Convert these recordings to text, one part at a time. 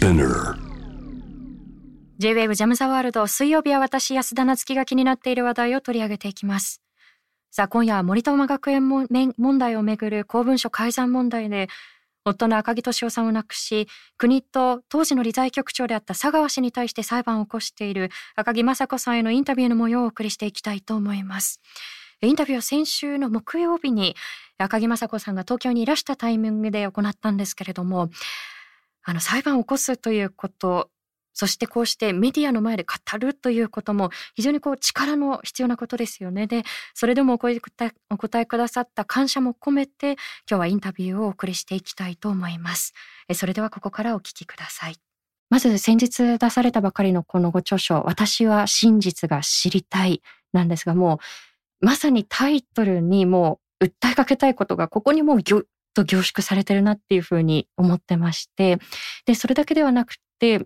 Spinner. J-WAVE ジャムザワールド水曜日は私安田なつきが気になっている話題を取り上げていきます。さあ今夜は森友学園もめ問題をめぐる公文書改ざん問題で夫の赤木俊夫さんを亡くし国と当時の理財局長であった佐川氏に対して裁判を起こしている赤木雅子さんへのインタビューの模様をお送りしていきたいと思います。インタビューは先週の木曜日に赤木雅子さんが東京にいらしたタイミングで行ったんですけれどもあの裁判を起こすということそしてこうしてメディアの前で語るということも非常にこう力の必要なことですよね。で、それでもお答えお答えくださった感謝も込めて今日はインタビューをお送りしていきたいと思います。それではここからお聞きください。まず先日出されたばかりのこのご著書、私は真実が知りたいなんですがもうまさにタイトルにもう訴えかけたいことがここにもうぎゅと凝縮されてるなっていうふうに思ってまして、で、それだけではなくて、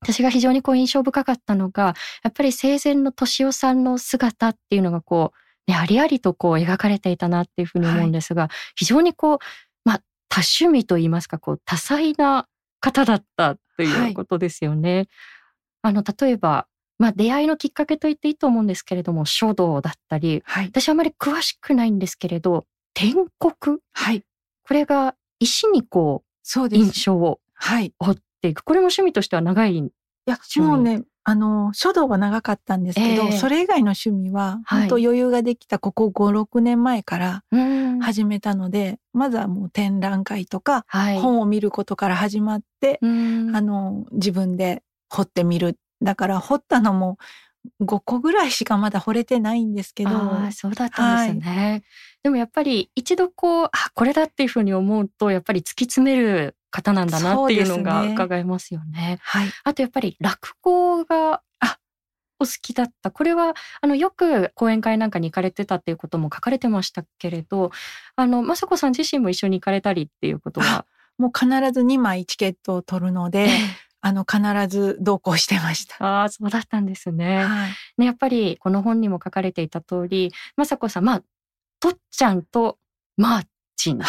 私が非常にこう印象深かったのが、やっぱり生前の敏夫さんの姿っていうのがこう、ね、ありありとこう描かれていたなっていうふうに思うんですが、はい、非常にこう、まあ、多趣味といいますか、こう、多彩な方だったということですよね。はい、あの、例えば、まあ、出会いのきっかけと言っていいと思うんですけれども、書道だったり、はい、私はあまり詳しくないんですけれど、天国、はい、これが石にこう、そう印象を彫っていく。これも趣味としては長いいや、もうね、あの、書道は長かったんですけど、えー、それ以外の趣味は、本当余裕ができたここ5、6年前から始めたので、まずはもう展覧会とか、はい、本を見ることから始まって、あの、自分で彫ってみる。だから彫ったのも5個ぐらいしかまだ惚れてないんですけど。あそうだったんですね。はい、でもやっぱり一度こう、あ、これだっていうふうに思うと、やっぱり突き詰める方なんだなっていうのが伺えますよね。ねはい。あとやっぱり落語が、あ、お好きだった。これは、あの、よく講演会なんかに行かれてたっていうことも書かれてましたけれど、あの、雅子さん自身も一緒に行かれたりっていうことは？もう必ず2枚チケットを取るので、あの、必ず同行してました。ああ、そうだったんですね。はい、ね、やっぱりこの本にも書かれていた通り、雅子さん、まあ、とっちゃんとマーチン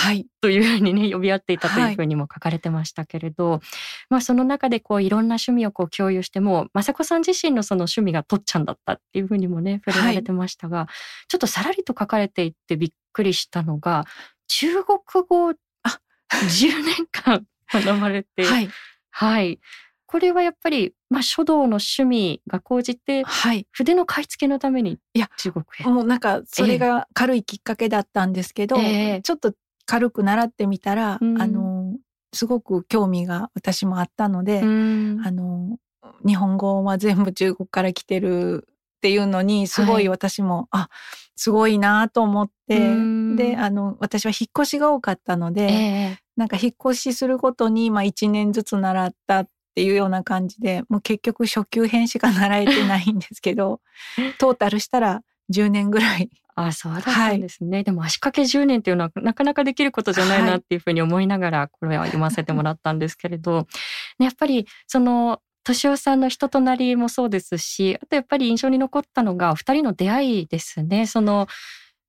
というふうにね、呼び合っていたというふうにも書かれてましたけれど、はい、まあその中でこういろんな趣味をこう共有しても、雅子さん自身のその趣味がとっちゃんだったっていうふうにもね、触れられてましたが、はい、ちょっとさらりと書かれていってびっくりしたのが、中国語、あ、10年間 学ばれて、はい。はい。これはやっぱり、まあ、書道の趣味が高じて、はい、筆の買い付けのために中国へ。もうなんかそれが軽いきっかけだったんですけど、えー、ちょっと軽く習ってみたら、うん、あのすごく興味が私もあったので、うん、あの日本語は全部中国から来てるっていうのにすごい私も、はい、あすごいなと思って、であの私は引っ越しが多かったので、えー、なんか引っ越しするごとに、まあ、1年ずつ習ったっていうような感じでもう結局初級編しか習えてないんですけど トータルしたら10年ぐらい。あそうだったんですね、はい、でも足掛け10年っていうのはなかなかできることじゃないなっていうふうに思いながらこれは読ませてもらったんですけれど、やっぱりその敏夫さんの人となりもそうですしあとやっぱり印象に残ったのが二人の出会いですね。その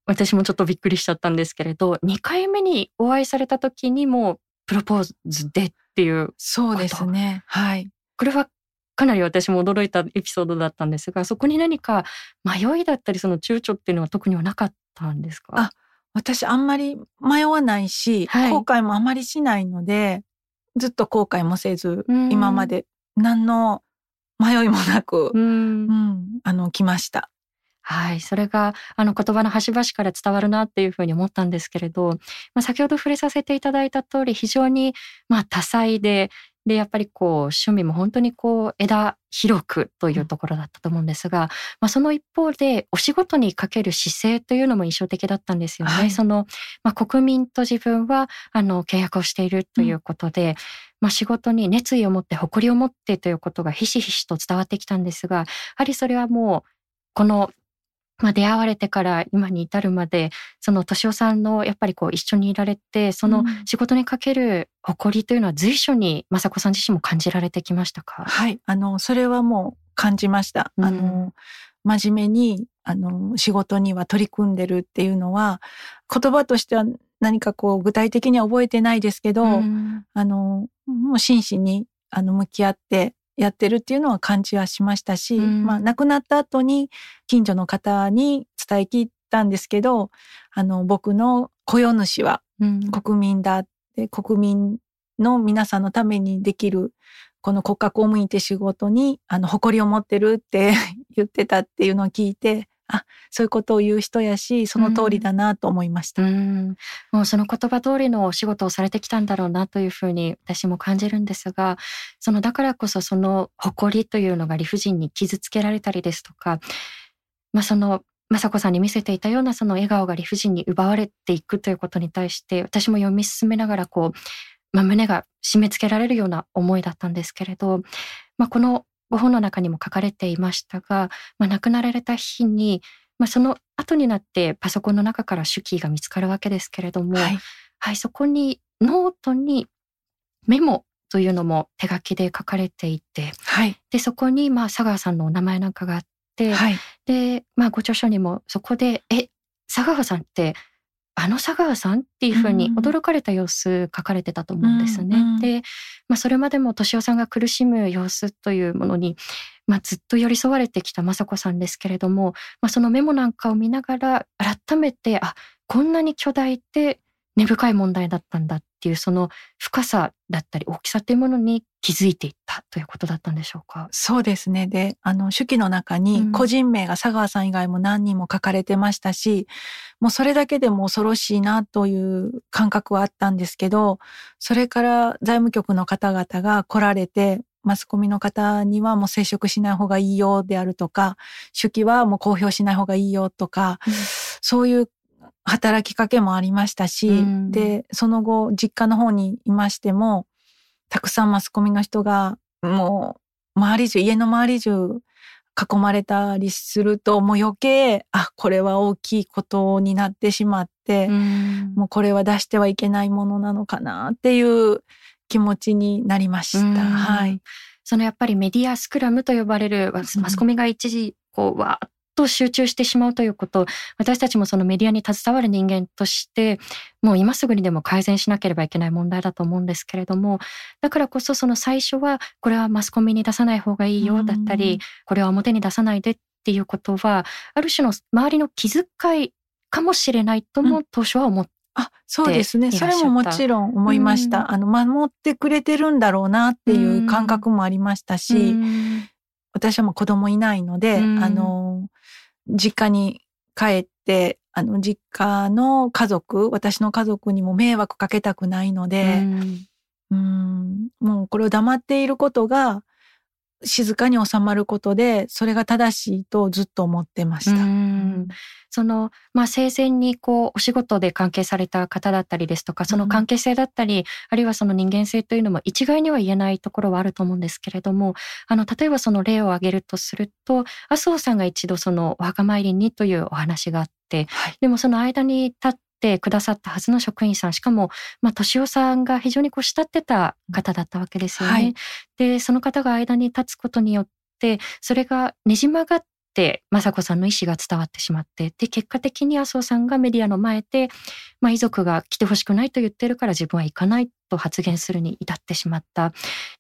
私もちょっとびっくりしちゃったんですけれど2回目にお会いされた時にもプロポーズでっていうそうですね。はい。これはかなり私も驚いたエピソードだったんですが、そこに何か迷いだったり、その躊躇っていうのは特にはなかったんですか？あ、私あんまり迷わないし、はい、後悔もあまりしないので、ずっと後悔もせず、今まで何の迷いもなく、うん、うん、あの、来ました。はい。それが、あの、言葉の端々から伝わるなっていうふうに思ったんですけれど、まあ、先ほど触れさせていただいた通り、非常に、まあ、多彩で、で、やっぱりこう、趣味も本当にこう、枝広くというところだったと思うんですが、まあ、その一方で、お仕事にかける姿勢というのも印象的だったんですよね。はい、その、まあ、国民と自分は、あの、契約をしているということで、うんまあ、仕事に熱意を持って誇りを持ってということがひしひしと伝わってきたんですが、やはりそれはもう、このまあ、出会われてから今に至るまで、その敏夫さんのやっぱりこう一緒にいられて、その仕事にかける誇りというのは随所に雅子さん自身も感じられてきましたか？はい、あの、それはもう感じました。うん、あの、真面目に、あの、仕事には取り組んでるっていうのは、言葉としては何かこう具体的には覚えてないですけど、うん、あの、もう真摯にあの向き合ってやってるっていうのは感じはしましたし、うん、まあ亡くなった後に近所の方に伝え聞いたんですけどあの僕の雇用主は国民だって、うん、国民の皆さんのためにできるこの国家公務員って仕事にあの誇りを持ってるって 言ってたっていうのを聞いてあそういうことを言う人やしその通りだなと思いました、うん、もうその言葉通りのお仕事をされてきたんだろうなというふうに私も感じるんですがそのだからこそその誇りというのが理不尽に傷つけられたりですとか、まあ、その雅子さんに見せていたようなその笑顔が理不尽に奪われていくということに対して私も読み進めながらこう、まあ、胸が締め付けられるような思いだったんですけれど、まあ、このご本の中にも書かれていましたが、まあ、亡くなられた日に、まあ、その後になってパソコンの中から手記が見つかるわけですけれども、はい、はい、そこにノートにメモというのも手書きで書かれていて、はい、でそこにまあ佐川さんのお名前なんかがあって、はい、で、まあ、ご著書にもそこで「え佐川さんってあの佐川さんっていうふうに驚かれた様子書かれてたと思うんですね。うんうん、で、まあ、それまでも敏夫さんが苦しむ様子というものに、まあ、ずっと寄り添われてきた雅子さんですけれども、まあ、そのメモなんかを見ながら改めてあこんなに巨大で根深い問題だったんだっていうその深さだったり大きさというものに気づいていったということだったんでしょうか？そうですね。で、あの、手記の中に個人名が佐川さん以外も何人も書かれてましたし、うん、もうそれだけでも恐ろしいなという感覚はあったんですけど、それから財務局の方々が来られて、マスコミの方にはもう接触しない方がいいよであるとか、手記はもう公表しない方がいいよとか、うん、そういう働きかけもありましたし、うん、で、その後、実家の方にいましても、たくさんマスコミの人が、もう、周り中、家の周り中、囲まれたりすると、もう余計、あ、これは大きいことになってしまって、うん、もうこれは出してはいけないものなのかなっていう気持ちになりました。うん、はい。そのやっぱりメディアスクラムと呼ばれるマスコミが一時こうわーっと集中してしまうということ、私たちもそのメディアに携わる人間として、もう今すぐにでも改善しなければいけない問題だと思うんですけれども、だからこそその最初は、これはマスコミに出さない方がいいよだったり、これは表に出さないでっていうことは、ある種の周りの気遣いかもしれないとも当初は思って、あ、そうですね。それももちろん思いました。あの、守ってくれてるんだろうなっていう感覚もありましたし、私はもう子供いないので、あの、実家に帰って、あの、実家の家族、私の家族にも迷惑かけたくないので、うん、もうこれを黙っていることが、静かに収まることで、それが正しいとずっと思ってました。その、まあ、生前にこう、お仕事で関係された方だったりですとか、その関係性だったり、うん、あるいはその人間性というのも一概には言えないところはあると思うんですけれども、あの、例えばその例を挙げるとすると、麻生さんが一度そのお墓参りにというお話があって、はい、でもその間に立ってくださったはずの職員さん、しかも、まあ、敏夫さんが非常にこう慕ってた方だったわけですよね。はい、で、その方が間に立つことによって、それがねじ曲がって、雅子さんの意思が伝わってしまって、で、結果的に麻生さんがメディアの前で、まあ、遺族が来てほしくないと言ってるから自分は行かないと発言するに至ってしまった。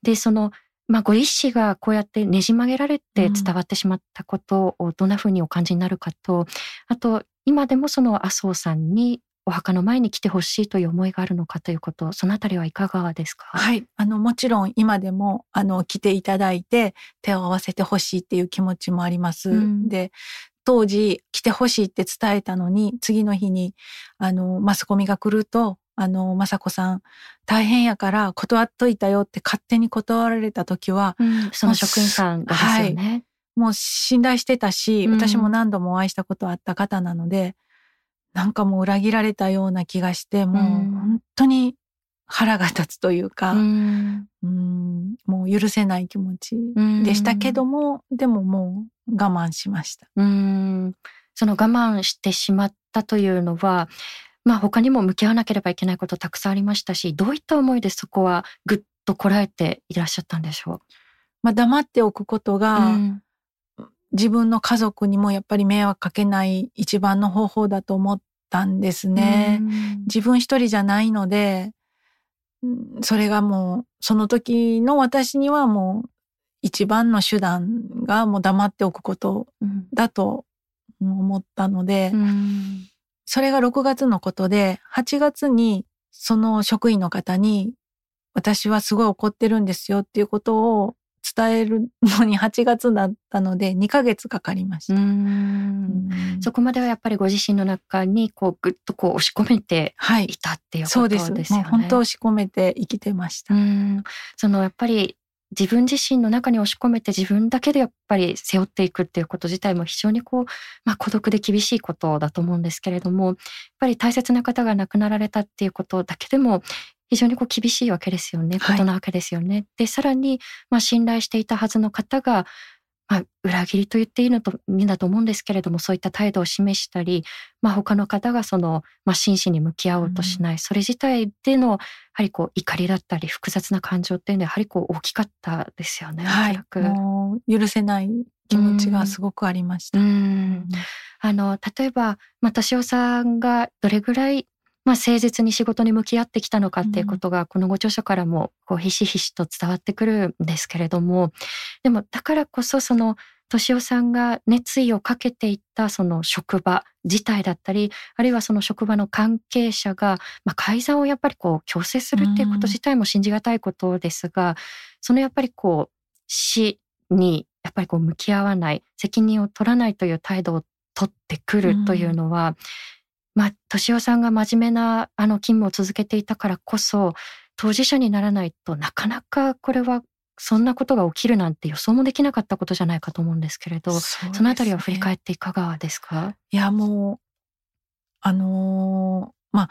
で、その、まあ、ご意思がこうやってねじ曲げられて伝わってしまったことをどんなふうにお感じになるかと、あと、今でもその麻生さんにお墓の前に来てほしいという思いがあるのかということ、そのあたりはいかがですか？はい。あの、もちろん今でも、あの、来ていただいて手を合わせてほしいっていう気持ちもあります。うん、で、当時来てほしいって伝えたのに、次の日に、あの、マスコミが来ると、あの、雅子さん、大変やから断っといたよって勝手に断られた時は、うん、その職員さんですよね。はいもう信頼してたし、私も何度もお会いしたことあった方なので、なんかもう裏切られたような気がして、もう本当に腹が立つというか、うん、うんもう許せない気持ちでしたけども、でももう我慢しました。うん。その我慢してしまったというのは、まあ他にも向き合わなければいけないことたくさんありましたし、どういった思いでそこはぐっとこらえていらっしゃったんでしょう？まあ黙っておくことが、うん自分の家族にもやっぱり迷惑かけない一番の方法だと思ったんですね。自分一人じゃないので、それがもうその時の私にはもう一番の手段がもう黙っておくことだと思ったので、うん、それが6月のことで8月にその職員の方に私はすごい怒ってるんですよっていうことを伝えるのに8月だったので2ヶ月かかりました。そこまではやっぱりご自身の中にこうぐっとこう押し込めていたっていうことですよね。はい、そうです。本当押し込めて生きてました。そのやっぱり自分自身の中に押し込めて自分だけでやっぱり背負っていくっていうこと自体も非常にこう、まあ、孤独で厳しいことだと思うんですけれどもやっぱり大切な方が亡くなられたっていうことだけでも非常にこう厳しいわけですよね、ことなわけですよね。はい、でさらに、まあ、信頼していたはずの方がまあ、裏切りと言っていいのといいんだと思うんですけれどもそういった態度を示したり、まあ、他の方がその、まあ、真摯に向き合おうとしない、うん、それ自体でのやはりこう怒りだったり複雑な感情っていうのはやはりこう大きかったですよね。はい、もう許せない気持ちがすごくありました。うん、あの例えば、まあ、敏夫さんがどれぐらいまあ、誠実に仕事に向き合ってきたのかっていうことが、このご著書からもこうひしひしと伝わってくるんですけれどもでもだからこそその敏夫さんが熱意をかけていったその職場自体だったりあるいはその職場の関係者が、まあ、改ざんをやっぱりこう強制するっていうこと自体も信じがたいことですが、そのやっぱりこう死にやっぱりこう向き合わない責任を取らないという態度を取ってくるというのは、まあ、敏夫さんが真面目なあの勤務を続けていたからこそ、当事者にならないとなかなかこれはそんなことが起きるなんて予想もできなかったことじゃないかと思うんですけれど、そ、ね,、のあたりは振り返っていかがですか？いや、もう、あのー、まあ、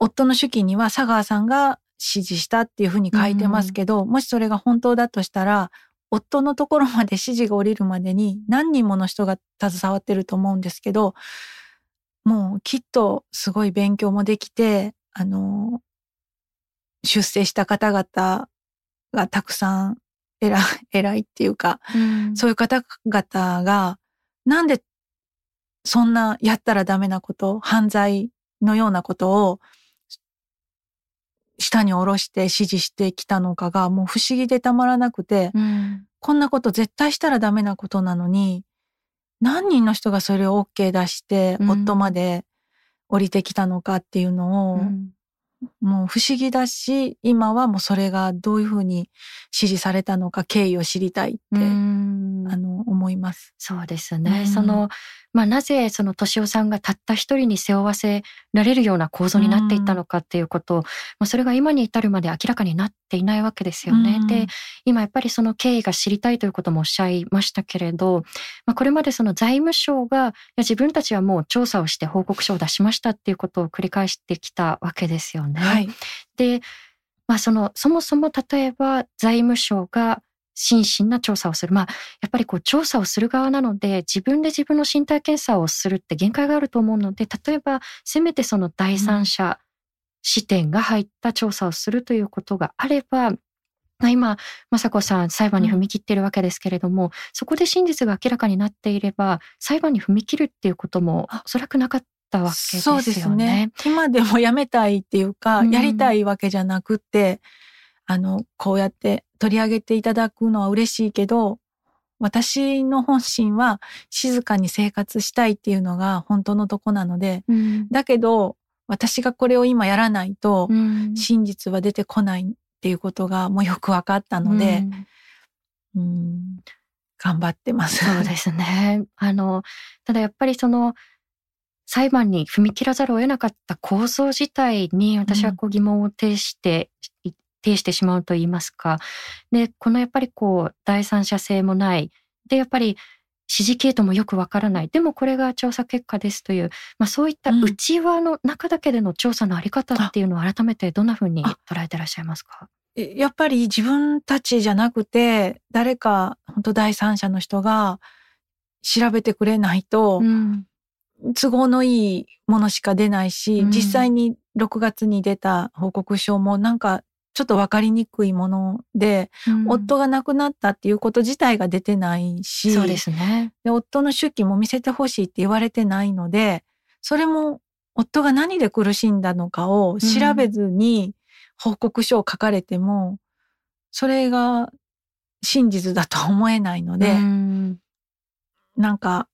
夫の手記には佐川さんが指示したっていうふうに書いてますけど、うん、もしそれが本当だとしたら、夫のところまで指示が降りるまでに何人もの人が携わってると思うんですけど、もうきっとすごい勉強もできて、あの、出世した方々がたくさん偉い、偉いっていうか、うん、そういう方々が、なんでそんなやったらダメなこと、犯罪のようなことを下に下ろして指示してきたのかがもう不思議でたまらなくて、うん、こんなこと絶対したらダメなことなのに、何人の人がそれを OK 出して、夫まで降りてきたのかっていうのを、うんもう不思議だし、今はもうそれがどういうふうに指示されたのか経緯を知りたいって、あの、思います。そうですね。その、まあ、なぜその敏夫さんがたった一人に背負わせられるような構造になっていったのかっていうこと、まあ、それが今に至るまで明らかになっていないわけですよね。で、今やっぱりその経緯が知りたいということもおっしゃいましたけれど、まあ、これまでその財務省がいや自分たちはもう調査をして報告書を出しましたっていうことを繰り返してきたわけですよね。はい、で、まあ、そのそもそも例えば財務省が真摯な調査をする。まあ、やっぱりこう調査をする側なので、自分で自分の身体検査をするって限界があると思うので、例えば、せめてその第三者視点が入った調査をするということがあれば、今、雅子さん裁判に踏み切っているわけですけれども、うん、そこで真実が明らかになっていれば、裁判に踏み切るっていうこともおそらくなかったわけですよね。そうですね。今でもやめたいっていうか、うん、やりたいわけじゃなくて、あの、こうやって取り上げていただくのは嬉しいけど、私の本心は静かに生活したいっていうのが本当のとこなので、うん、だけど私がこれを今やらないと真実は出てこないっていうことがもうよく分かったので、うん、うん頑張ってます。そうですね。あの、ただやっぱりその裁判に踏み切らざるを得なかった構造自体に私はこう疑問を呈して呈してしまうと言いますか。で、このやっぱりこう、第三者性もない。で、やっぱり指示系統もよくわからない。でもこれが調査結果ですという、まあそういった内輪の中だけでの調査のあり方っていうのを改めてどんなふうに捉えてらっしゃいますか？やっぱり自分たちじゃなくて、誰か本当第三者の人が調べてくれないと、都合のいいものしか出ないし、うん、実際に6月に出た報告書もなんかちょっと分かりにくいもので、うん、夫が亡くなったっていうこと自体が出てないし、そうですね。で、夫の手記も見せてほしいって言われてないので、それも夫が何で苦しんだのかを調べずに、報告書を書かれてもそれが真実だと思えないので、ん。なんか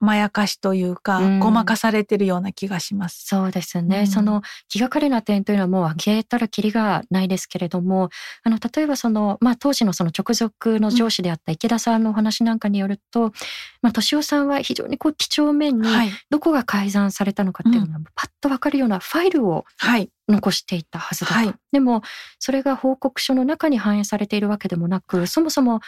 まやかしというか、うん、ごまかされてるような気がします。そうですね。うん、その気がかりな点というのはもう挙げたらきりがないですけれども、あの、例えばその、まあ当時のその直属の上司であった池田さんのお話なんかによると、うん、まあ敏夫さんは非常にこう几帳面に、どこが改ざんされたのかっていうのがパッとわかるようなファイルを、残していたはずだと、はい、でもそれが報告書の中に反映されているわけでもなくそもそも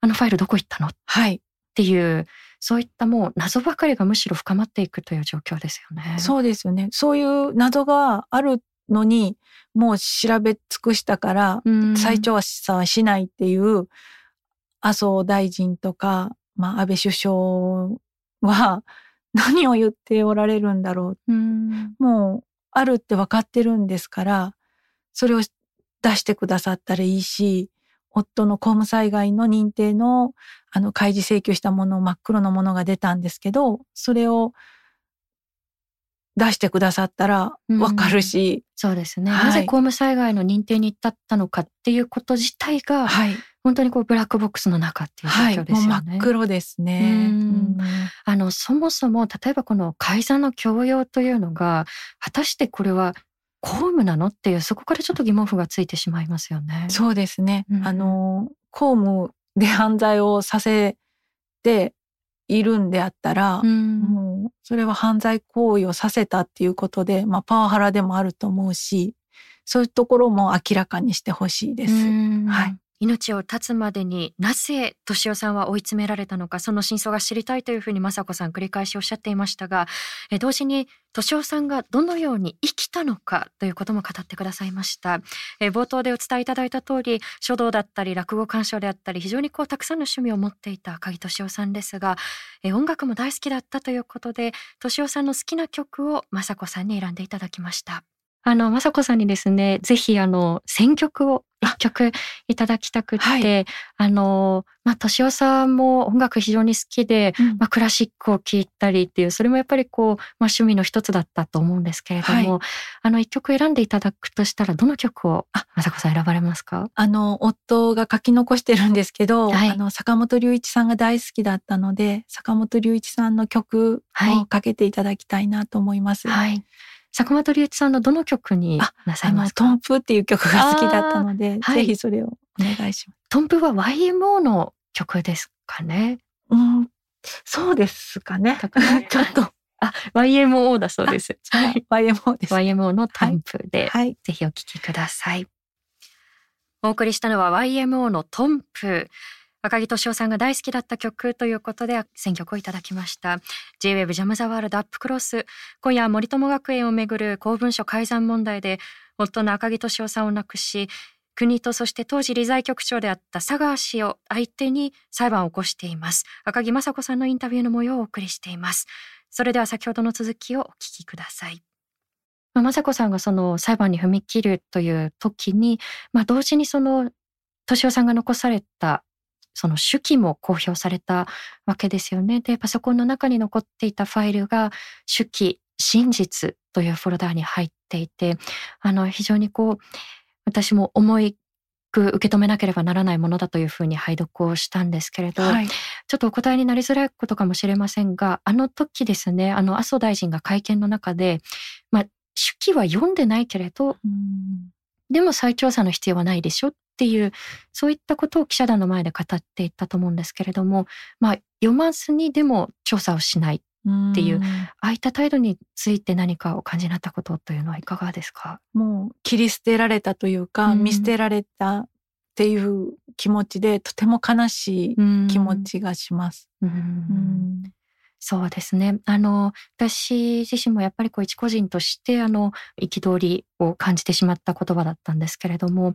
あのファイルどこ行ったの、はい、っていうそういったもう謎ばかりがむしろ深まっていくという状況ですよね。そうですよね。そういう謎があるのに、もう調べ尽くしたから、再調査はしないっていう、麻生大臣とか、まあ、安倍首相は 何を言っておられるんだろう。うもう、あるって分かってるんですから、それを出してくださったらいいし、夫の公務災害の認定のあの開示請求したもの真っ黒のものが出たんですけどそれを出してくださったらわかるし、うん、そうですね、はい、なぜ公務災害の認定に至ったのかっていうこと自体が、はい、本当にこうブラックボックスの中っていう状況ですよね。はい、真っ黒ですね、うん、あのそもそも例えばこの改ざんの強要というのが果たしてこれは公務なの？っていうそこからちょっと疑問符がついてしまいますよね。そうですね。うん、あの公務で犯罪をさせているんであったら、うん、もうそれは犯罪行為をさせたっていうことで、まあ、パワハラでもあると思うしそういうところも明らかにしてほしいです。はい、命を絶つまでになぜ敏夫さんは追い詰められたのかその真相が知りたいというふうに雅子さん繰り返しおっしゃっていましたが同時に敏夫さんがどのように生きたのかということも語ってくださいました。冒頭でお伝えいただいた通り書道だったり落語鑑賞であったり非常にこうたくさんの趣味を持っていた鍵敏夫さんですが音楽も大好きだったということで敏夫さんの好きな曲を雅子さんに選んでいただきました。あの、まさこさんにですね、ぜひあの、選曲を一曲いただきたくて、はい、あの、まあ、敏夫さんも音楽非常に好きで、うん、まあ、クラシックを聴いたりっていう、それもやっぱりこう、まあ、趣味の一つだったと思うんですけれども、はい、あの、一曲選んでいただくとしたら、どの曲を、あ、まさこさん選ばれますか？あの、夫が書き残してるんですけど、はい、あの、坂本龍一さんが大好きだったので、坂本龍一さんの曲をかけていただきたいなと思います。はい坂本龍一さんのどの曲になさいますか？トンプっていう曲が好きだったので、はい、ぜひそれをお願いします。トンプは YMO の曲ですかね？うん、そうですかね。ちょっと。あ、YMO だそうです。はい、YMO です。YMO のトンプで、はい、ぜひお聴きください。お送りしたのは YMO のトンプ。赤木俊夫さんが大好きだった曲ということで選曲をいただきました。J-WAVE ジャムザワールドアップクロス今夜森友学園をめぐる公文書改ざん問題で夫の赤木俊夫さんを亡くし国とそして当時理財局長であった佐川氏を相手に裁判を起こしています。赤木雅子さんのインタビューの模様をお送りしています。それでは先ほどの続きをお聞きください。雅子さんがその裁判に踏み切るという時に、まあ、同時にその敏夫さんが残されたその手記も公表されたわけですよね。で、パソコンの中に残っていたファイルが手記真実というフォルダーに入っていて、あの、非常にこう、私も重いく受け止めなければならないものだというふうに拝読をしたんですけれど、はい、ちょっとお答えになりづらいことかもしれませんが、あの時ですね、あの、麻生大臣が会見の中で、まあ、手記は読んでないけれど、でも再調査の必要はないでしょっていうそういったことを記者団の前で語っていったと思うんですけれども、まあ、読まずにでも調査をしないっていうああいった態度について何かお感じになったことというのはいかがですか？もう切り捨てられたというか、見捨てられたっていう気持ちでとても悲しい気持ちがします。うんそうですね。あの、私自身もやっぱりこう一個人として、あの、憤りを感じてしまった言葉だったんですけれども、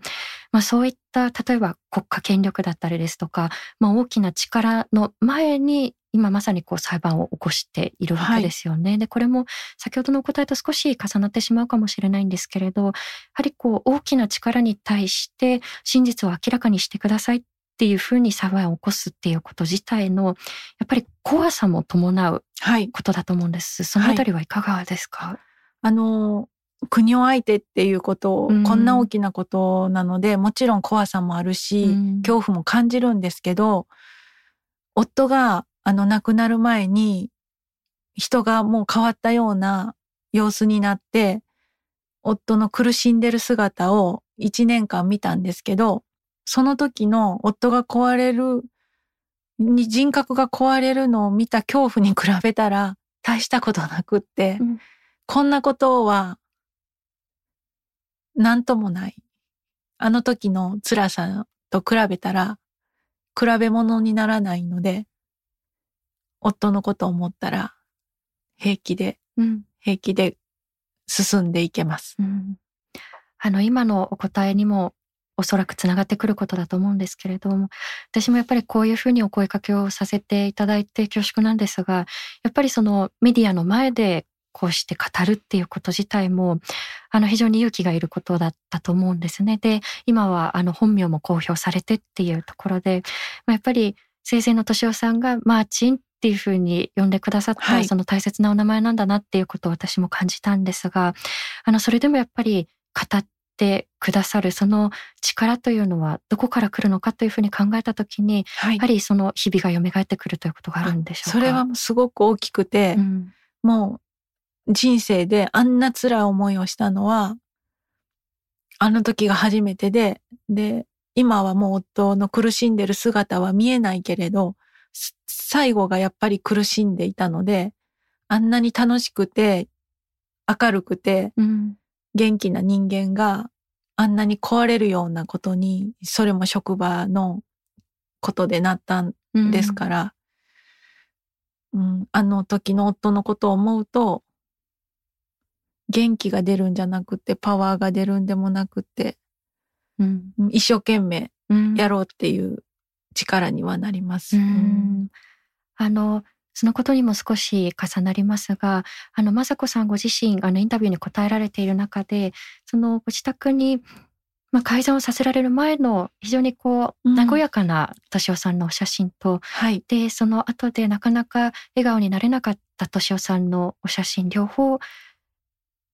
まあそういった、例えば国家権力だったりですとか、まあ大きな力の前に、今まさにこう裁判を起こしているわけですよね。はい、で、これも先ほどのお答えと少し重なってしまうかもしれないんですけれど、やはりこう大きな力に対して真実を明らかにしてくださいっっていうふうに騒ぎを起こすっていうこと自体のやっぱり怖さも伴うことだと思うんです。はい、そのあたりはいかがですか、はい、あの国を相手っていうことを、こんな大きなことなので、もちろん怖さもあるし、恐怖も感じるんですけど、夫があの亡くなる前に、人がもう変わったような様子になって、夫の苦しんでる姿を一年間見たんですけど、その時の夫が壊れる、人格が壊れるのを見た恐怖に比べたら大したことなくって、うん、こんなことは何ともない。あの時の辛さと比べたら比べ物にならないので、夫のことを思ったら平気で、うん、平気で進んでいけます。うん、あの今のお答えにもおそらくつながってくることだと思うんですけれども私もやっぱりこういうふうにお声かけをさせていただいて恐縮なんですがやっぱりそのメディアの前でこうして語るっていうこと自体もあの非常に勇気がいることだったと思うんですね。で今はあの本名も公表されてっていうところでやっぱり生前の敏夫さんがマーチンっていうふうに呼んでくださった、はい、その大切なお名前なんだなっていうことを私も感じたんですがあのそれでもやっぱり語ってくださるその力というのはどこから来るのかというふうに考えた時に、はい、やはりその日々が蘇ってくるということがあるんでしょうか？それはすごく大きくて、うん、もう人生であんな辛い思いをしたのはあの時が初めてでで今はもう夫の苦しんでる姿は見えないけれど最後がやっぱり苦しんでいたので、あんなに楽しくて、明るくて、元気な人間があんなに壊れるようなことに、それも職場のことでなったんですから、うん、うん、あの時の夫のことを思うと、元気が出るんじゃなくて、パワーが出るんでもなくて、うん、一生懸命やろうっていう力にはなります。あのそのことにも少し重なりますが、あの、雅子さんご自身、あの、インタビューに答えられている中で、その、ご自宅に、まあ、改ざんをさせられる前の非常にこう、和やかな敏夫さんのお写真と、はい、で、その後でなかなか笑顔になれなかった敏夫さんのお写真、両方、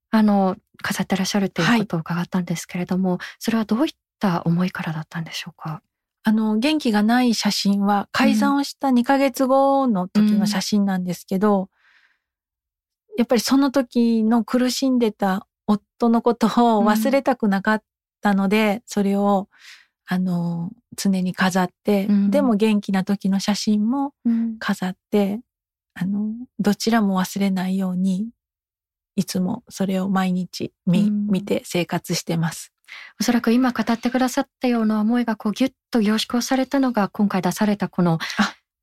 あの、飾ってらっしゃるということを伺ったんですけれども、はい、それはどういった思いからだったんでしょうか？あの、元気がない写真は改ざんをした2ヶ月後の時の写真なんですけど、うん、やっぱりその時の苦しんでた夫のことを忘れたくなかったので、うん、それを、あの、常に飾って、うん、でも元気な時の写真も飾って、あの、どちらも忘れないように、いつもそれを毎日見,、見て生活してます。おそらく今語ってくださったような思いがこうギュッと凝縮されたのが今回出されたこの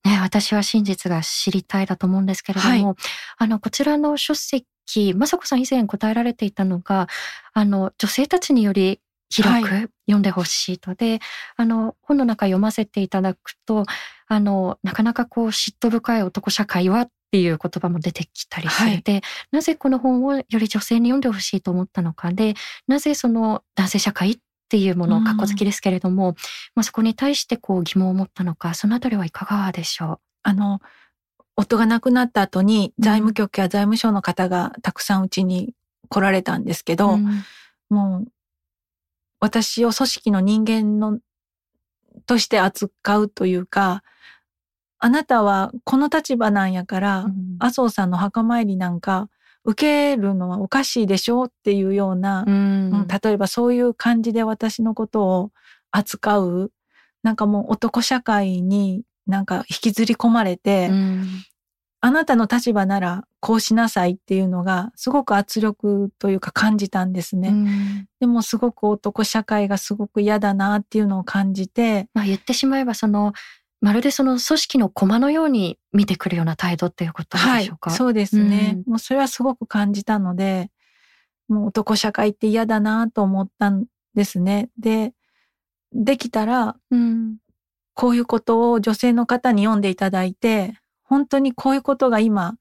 ね、私は真実が知りたいだと思うんですけれども、はい、あの、こちらの書籍、雅子さん以前答えられていたのが、あの、女性たちにより広く読んでほしいと、はい、で、あの、本の中読ませていただくと、あの、なかなかこう嫉妬深い男社会はっていう言葉も出てきたりして、はい、なぜこの本をより女性に読んでほしいと思ったのかで、なぜその男性社会っていうものをかっこ好きですけれども、うん、まあ、そこに対してこう疑問を持ったのか、そのあたりはいかがでしょう？あの、夫が亡くなった後に財務局や財務省の方がたくさんうちに来られたんですけど、うん、もう私を組織の人間のとして扱うというか、あなたはこの立場なんやから、うん、麻生さんの墓参りなんか受けるのはおかしいでしょうっていうような、うん、例えばそういう感じで私のことを扱う、なんかもう男社会になんか引きずり込まれて、うん、あなたの立場ならこうしなさいっていうのがすごく圧力というか感じたんですね。うん、でもすごく男社会がすごく嫌だなっていうのを感じて。まあ言ってしまえばそのまるでその組織の駒のように見てくるような態度っていうことでしょうか、はい、そうですね、うん、もうそれはすごく感じたのでもう男社会って嫌だなと思ったんですね。でできたら、うん、こういうことを女性の方に読んでいただいて本当にこういうことが今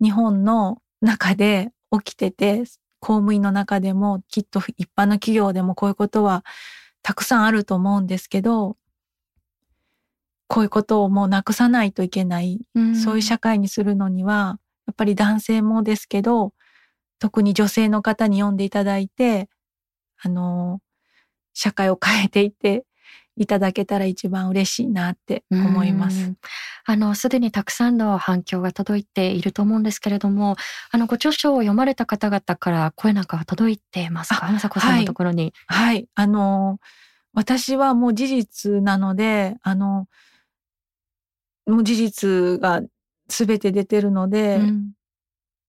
日本の中で起きてて公務員の中でもきっと一般の企業でもこういうことはたくさんあると思うんですけどこういうことをもうなくさないといけない、うん、そういう社会にするのには、やっぱり男性もですけど、特に女性の方に読んでいただいて、あの、社会を変えていっていただけたら一番嬉しいなって思います。あの、すでにたくさんの反響が届いていると思うんですけれども、あの、ご著書を読まれた方々から声なんかは届いてますか？まさこさんのところに。はい、はい。あの、私はもう事実なので、あの、もう事実が全て出てるので、うん、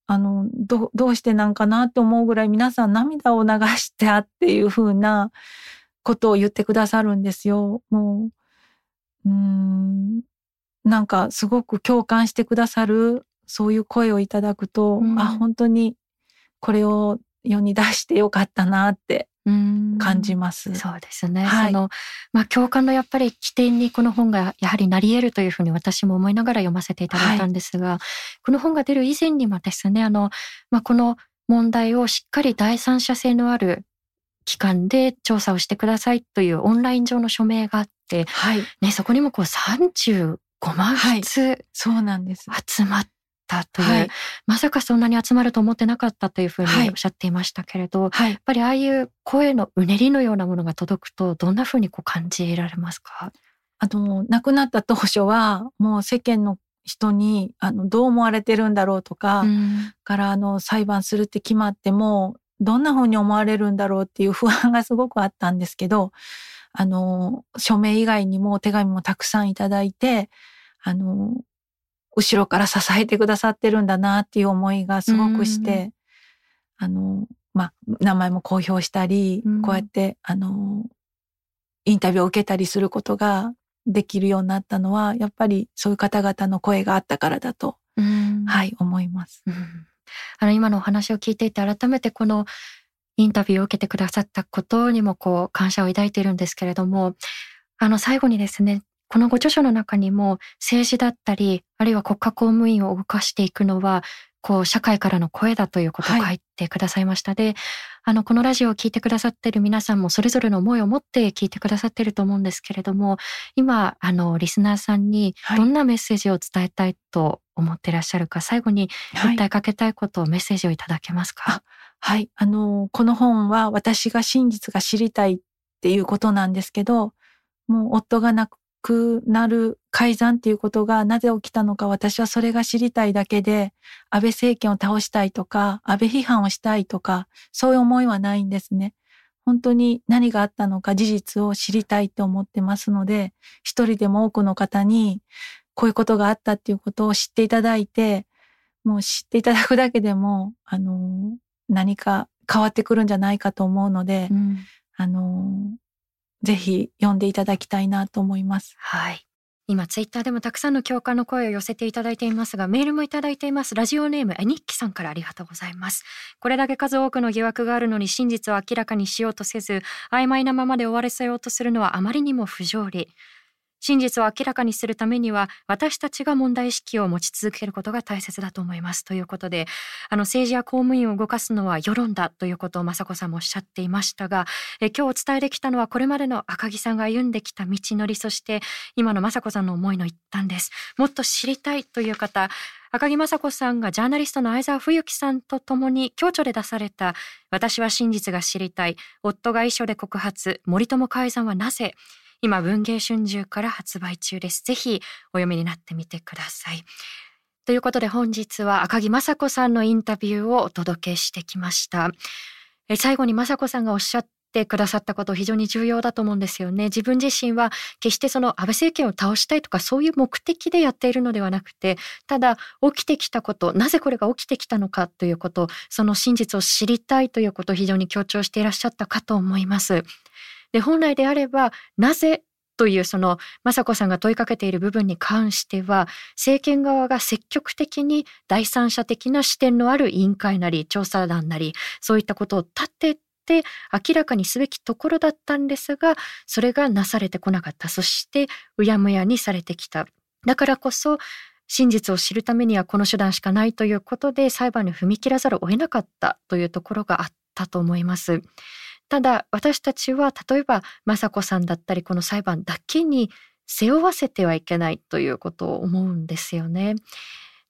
あのどどうしてなんかなって思うぐらい皆さん涙を流してあっていう風なことを言ってくださるんですよ。もううんなんかすごく共感してくださるそういう声をいただくと、うん、あ本当にこれを世に出してよかったなって感じます。そうですね。はい、そのまあ共感のやっぱり起点にこの本がやはりなり得るというふうに私も思いながら読ませていただいたんですが、はい、この本が出る以前にもですね、あのまあこの問題をしっかり第三者性のある機関で調査をしてくださいというオンライン上の署名があって、はい、ねそこにもこう35万筆、そうなんです。集まっったという、はい、まさかそんなに集まると思ってなかったというふうにおっしゃっていましたけれど、はい、やっぱりああいう声のうねりのようなものが届くとどんなふうにこう感じられますか？あの亡くなった当初はもう世間の人にあのどう思われてるんだろうとか、うん、からあの裁判するって決まってもどんな風に思われるんだろうっていう不安がすごくあったんですけどあの署名以外にも手紙もたくさんいただいてあの後ろから支えてくださってるんだなっていう思いがすごくして、あの、まあ、名前も公表したり、こうやって、あの、インタビューを受けたりすることができるようになったのは、やっぱりそういう方々の声があったからだと、はい、思います。あの、今のお話を聞いていて、改めてこのインタビューを受けてくださったことにも、こう、感謝を抱いているんですけれども、あの、最後にですね、このご著書の中にも政治だったり、あるいは国家公務員を動かしていくのは、こう、社会からの声だということを書いてくださいました。はい、で、あの、このラジオを聞いてくださっている皆さんもそれぞれの思いを持って聞いてくださっていると思うんですけれども、今、あの、リスナーさんにどんなメッセージを伝えたいと思ってらっしゃるか、はい、最後に訴えかけたいことをメッセージをいただけますか、はい、あの、この本は私が真実が知りたいっていうことなんですけど、もう夫が亡くくなる改ざんっていうことがなぜ起きたのか私はそれが知りたいだけで安倍政権を倒したいとか安倍批判をしたいとかそういう思いはないんですね。本当に何があったのか事実を知りたいと思ってますので一人でも多くの方にこういうことがあったっていうことを知っていただいてもう知っていただくだけでもあの何か変わってくるんじゃないかと思うので、うん、あのぜひ読んでいただきたいなと思います。はい。今ツイッターでもたくさんの共感の声を寄せていただいていますがメールもいただいていますラジオネームえにっきさんからありがとうございますこれだけ数多くの疑惑があるのに真実を明らかにしようとせず曖昧なままで終わらせようとするのはあまりにも不条理真実を明らかにするためには私たちが問題意識を持ち続けることが大切だと思います。ということであの政治や公務員を動かすのは世論だということを雅子さんもおっしゃっていましたがえ今日お伝えできたのはこれまでの赤木さんが歩んできた道のりそして今の雅子さんの思いの一端です。もっと知りたいという方赤木雅子さんがジャーナリストの相沢冬樹さんと共に共著で出された私は真実が知りたい。夫が遺書で告発森友改ざんはなぜ今文芸春秋から発売中です。ぜひお読みになってみてください。ということで本日は赤木雅子さんのインタビューをお届けしてきました。え最後に雅子さんがおっしゃってくださったこと非常に重要だと思うんですよね。自分自身は決してその安倍政権を倒したいとかそういう目的でやっているのではなくて、ただ起きてきたこと、なぜこれが起きてきたのかということ、その真実を知りたいということを非常に強調していらっしゃったかと思います。で本来であればなぜというその雅子さんが問いかけている部分に関しては政権側が積極的に第三者的な視点のある委員会なり調査団なりそういったことを立てて明らかにすべきところだったんですがそれがなされてこなかったそしてうやむやにされてきただからこそ真実を知るためにはこの手段しかないということで裁判に踏み切らざるを得なかったというところがあったと思います。ただ私たちは例えば雅子さんだったりこの裁判だけに背負わせてはいけないということを思うんですよね。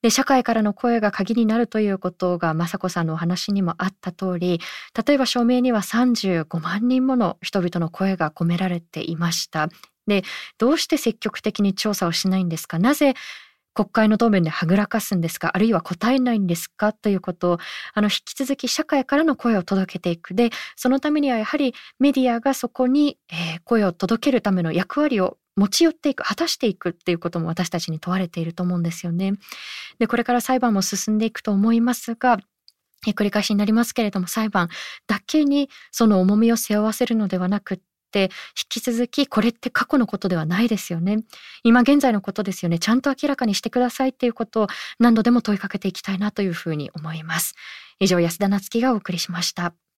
で社会からの声が鍵になるということが雅子さんのお話にもあった通り例えば署名には35万人もの人々の声が込められていましたでどうして積極的に調査をしないんですか？なぜ国会の答弁ではぐらかすんですかあるいは答えないんですかということをあの引き続き社会からの声を届けていくでそのためにはやはりメディアがそこに、えー、声を届けるための役割を持ち寄っていく果たしていくっていうことも私たちに問われていると思うんですよね。でこれから裁判も進んでいくと思いますが繰り返しになりますけれども裁判だけにその重みを背負わせるのではなくって引き続きこれって過去のことではないですよね。今現在のことですよね。ちゃんと明らかにしてくださいっていうことを何度でも問いかけていきたいなというふうに思います。以上安田なつきがお送りしました。